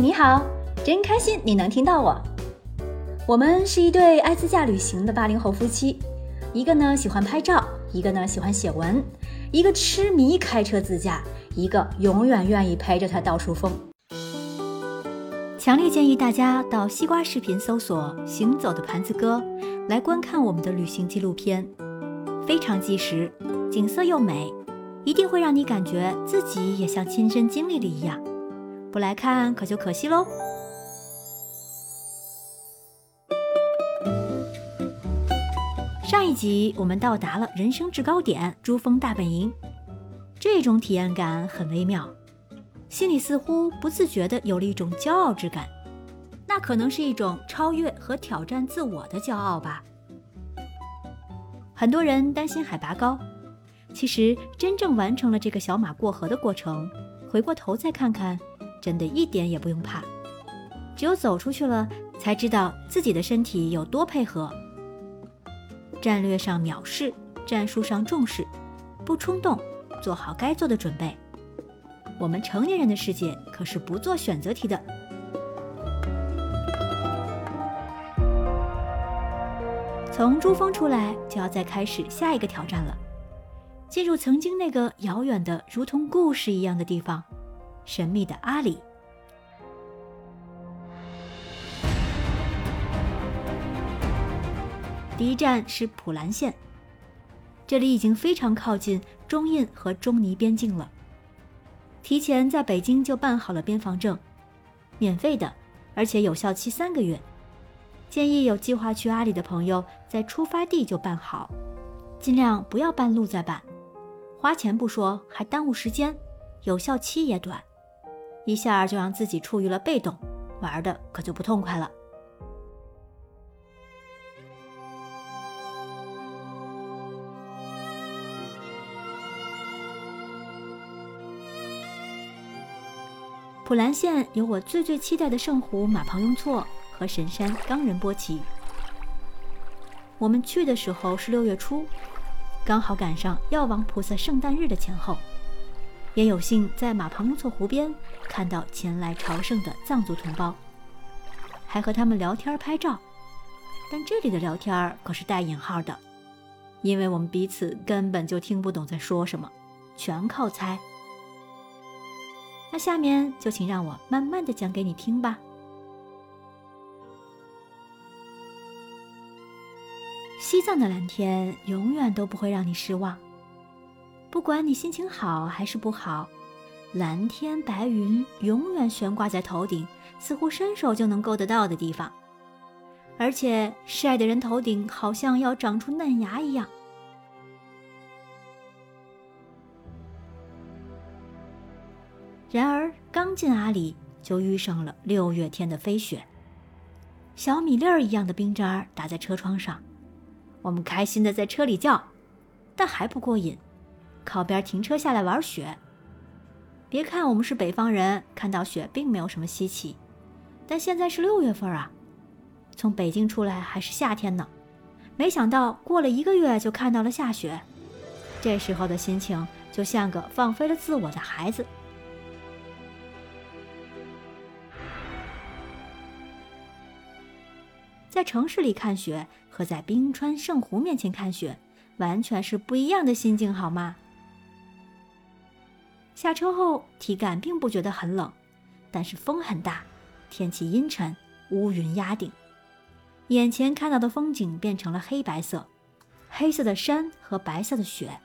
你好，真开心你能听到我。我们是一对爱自驾旅行的八零后夫妻，一个呢喜欢拍照，一个呢喜欢写文，一个痴迷开车自驾，一个永远愿意陪着他到处疯。强烈建议大家到西瓜视频搜索“行走的盘子哥”来观看我们的旅行纪录片，非常纪实，景色又美，一定会让你感觉自己也像亲身经历了一样。不来看可就可惜喽。上一集我们到达了人生制高点珠峰大本营，这种体验感很微妙，心里似乎不自觉的有了一种骄傲之感，那可能是一种超越和挑战自我的骄傲吧。很多人担心海拔高，其实真正完成了这个小马过河的过程，回过头再看看，真的一点也不用怕。只有走出去了，才知道自己的身体有多配合。战略上藐视，战术上重视，不冲动，做好该做的准备。我们成年人的世界可是不做选择题的。从珠峰出来，就要再开始下一个挑战了，进入曾经那个遥远的如同故事一样的地方——神秘的阿里。第一站是普兰县，这里已经非常靠近中印和中尼边境了。提前在北京就办好了边防证，免费的，而且有效期三个月。建议有计划去阿里的朋友在出发地就办好，尽量不要半路再办，花钱不说，还耽误时间，有效期也短，一下就让自己处于了被动，玩的可就不痛快了。普兰县有我最最期待的圣湖马旁雍措和神山冈仁波齐。我们去的时候是六月初，刚好赶上药王菩萨圣诞日的前后，也有幸在马旁雍措湖边看到前来朝圣的藏族同胞，还和他们聊天拍照。但这里的聊天可是带引号的，因为我们彼此根本就听不懂在说什么，全靠猜。那下面就请让我慢慢的讲给你听吧。西藏的蓝天永远都不会让你失望，不管你心情好还是不好，蓝天白云永远悬挂在头顶，似乎伸手就能够得到的地方，而且晒的人头顶好像要长出嫩芽一样。然而，刚进阿里就遇上了六月天的飞雪，小米粒儿一样的冰渣打在车窗上，我们开心的在车里叫，但还不过瘾，靠边停车下来玩雪。别看我们是北方人，看到雪并没有什么稀奇，但现在是六月份啊，从北京出来还是夏天呢，没想到过了一个月就看到了下雪，这时候的心情就像个放飞了自我的孩子。在城市里看雪和在冰川圣湖面前看雪，完全是不一样的心境，好吗？下车后体感并不觉得很冷，但是风很大，天气阴沉，乌云压顶，眼前看到的风景变成了黑白色，黑色的山和白色的雪。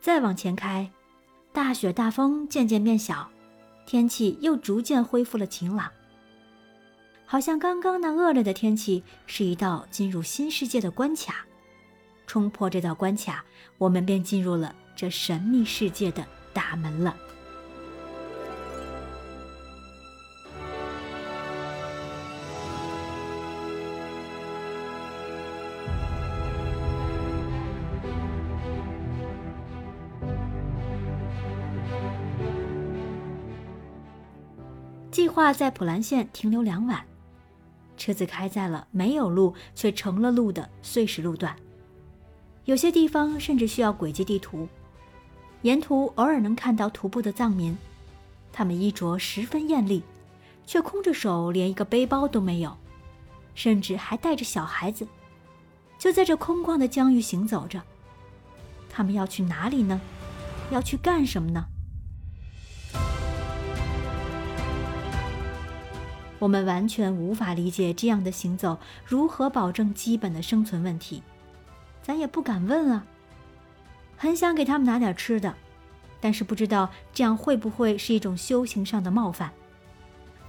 再往前开，大雪大风渐渐变小，天气又逐渐恢复了晴朗。好像刚刚那恶劣的天气是一道进入新世界的关卡，冲破这道关卡，我们便进入了这神秘世界的大门了。计划在普兰县停留两晚。车子开在了没有路却成了路的碎石路段，有些地方甚至需要轨迹地图。沿途偶尔能看到徒步的藏民，他们衣着十分艳丽，却空着手，连一个背包都没有，甚至还带着小孩子，就在这空旷的疆域行走着。他们要去哪里呢？要去干什么呢？我们完全无法理解这样的行走如何保证基本的生存问题，咱也不敢问啊。很想给他们拿点吃的，但是不知道这样会不会是一种修行上的冒犯。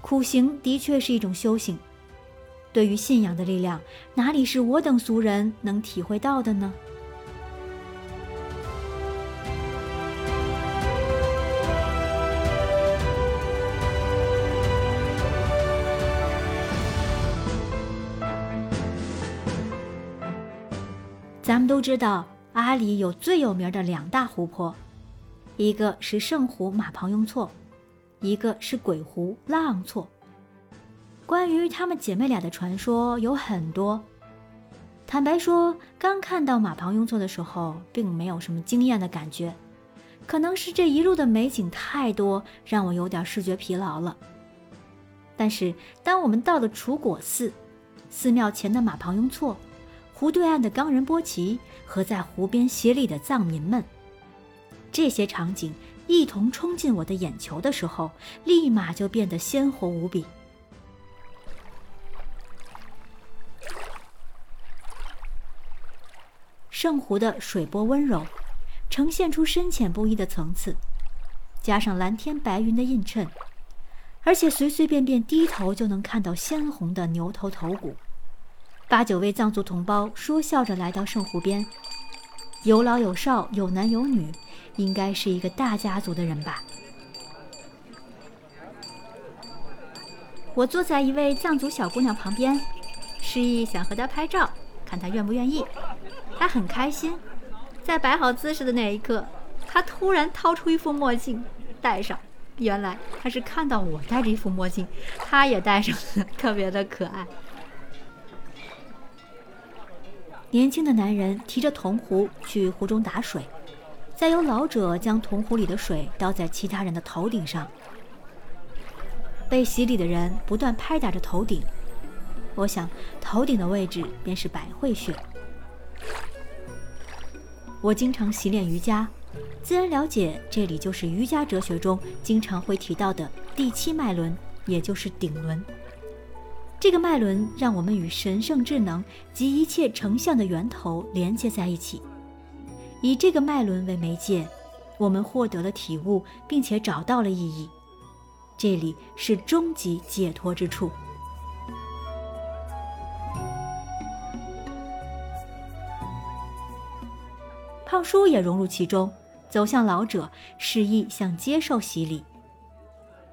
苦行的确是一种修行，对于信仰的力量，哪里是我等俗人能体会到的呢？咱们都知道，阿里有最有名的两大湖泊，一个是圣湖马旁雍措，一个是鬼湖拉昂措。关于她们姐妹俩的传说有很多。坦白说，刚看到马旁雍措的时候，并没有什么惊艳的感觉，可能是这一路的美景太多，让我有点视觉疲劳了。但是，当我们到了楚果寺，寺庙前的马旁雍措。湖对岸的冈仁波齐和在湖边歇立的藏民们，这些场景一同冲进我的眼球的时候，立马就变得鲜活无比。圣湖的水波温柔，呈现出深浅不一的层次，加上蓝天白云的映衬，而且随随便便低头就能看到鲜红的牛头头骨。八九位藏族同胞说笑着来到圣湖边，有老有少，有男有女，应该是一个大家族的人吧。我坐在一位藏族小姑娘旁边，示意想和她拍照，看她愿不愿意。她很开心，在摆好姿势的那一刻，她突然掏出一副墨镜戴上。原来她是看到我戴着一副墨镜，她也戴上了，特别的可爱。年轻的男人提着铜壶去湖中打水，再由老者将铜壶里的水倒在其他人的头顶上。被洗礼的人不断拍打着头顶，我想头顶的位置便是百会穴。我经常习练瑜伽，自然了解这里就是瑜伽哲学中经常会提到的第七脉轮，也就是顶轮。这个脉轮让我们与神圣智能及一切成像的源头连接在一起，以这个脉轮为媒介，我们获得了体悟，并且找到了意义。这里是终极解脱之处。胖叔也融入其中，走向老者，示意想接受洗礼。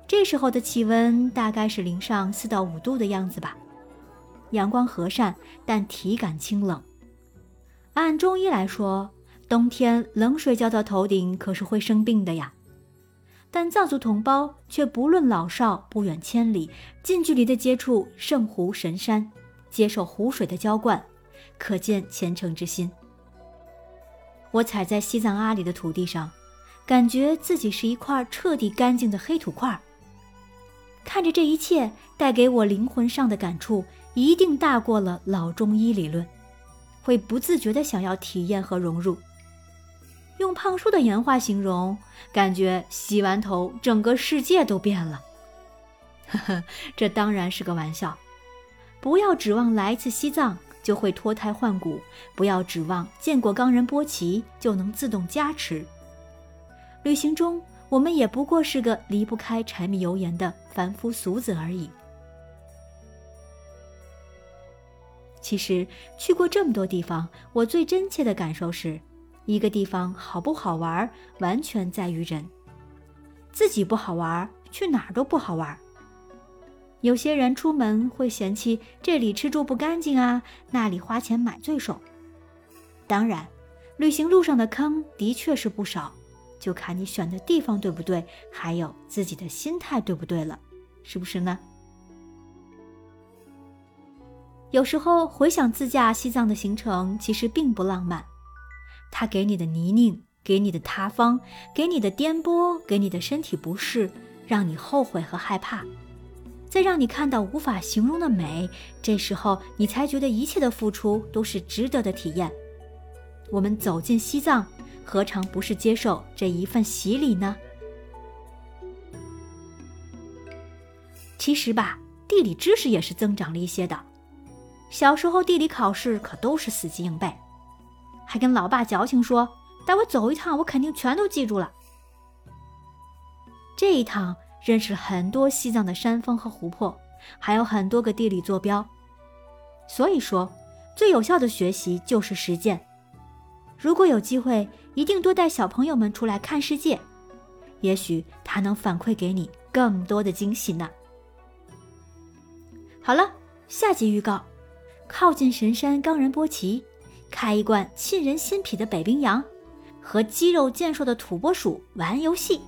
这时候的气温大概是零上四到五度的样子吧，阳光和善，但体感清冷。按中医来说，冬天冷水浇到头顶可是会生病的呀。但藏族同胞却不论老少，不远千里，近距离的接触圣湖神山，接受湖水的浇灌，可见虔诚之心。我踩在西藏阿里的土地上，感觉自己是一块彻底干净的黑土块。看着这一切带给我灵魂上的感触，一定大过了老中医理论，会不自觉的想要体验和融入。用胖叔的原话形容，感觉洗完头，整个世界都变了。呵呵，这当然是个玩笑。不要指望来一次西藏就会脱胎换骨，不要指望见过冈仁波齐就能自动加持。旅行中。我们也不过是个离不开柴米油盐的凡夫俗子而已。其实去过这么多地方，我最真切的感受是，一个地方好不好玩，完全在于人。自己不好玩，去哪儿都不好玩。有些人出门会嫌弃这里吃住不干净啊，那里花钱买罪受。当然，旅行路上的坑的确是不少。就看你选的地方对不对，还有自己的心态对不对了，是不是呢？有时候回想自驾西藏的行程，其实并不浪漫。它给你的泥泞，给你的塌方，给你的颠簸，给你的身体不适，让你后悔和害怕，再让你看到无法形容的美，这时候你才觉得一切的付出都是值得的体验。我们走进西藏，何尝不是接受这一份洗礼呢？其实吧，地理知识也是增长了一些的。小时候地理考试可都是死记硬背，还跟老爸矫情说带我走一趟，我肯定全都记住了。这一趟认识了很多西藏的山峰和湖泊，还有很多个地理坐标。所以说，最有效的学习就是实践。如果有机会，一定多带小朋友们出来看世界，也许他能反馈给你更多的惊喜呢。好了，下集预告：靠近神山冈仁波齐，开一罐沁人心脾的北冰洋，和肌肉健硕的土拨鼠玩游戏。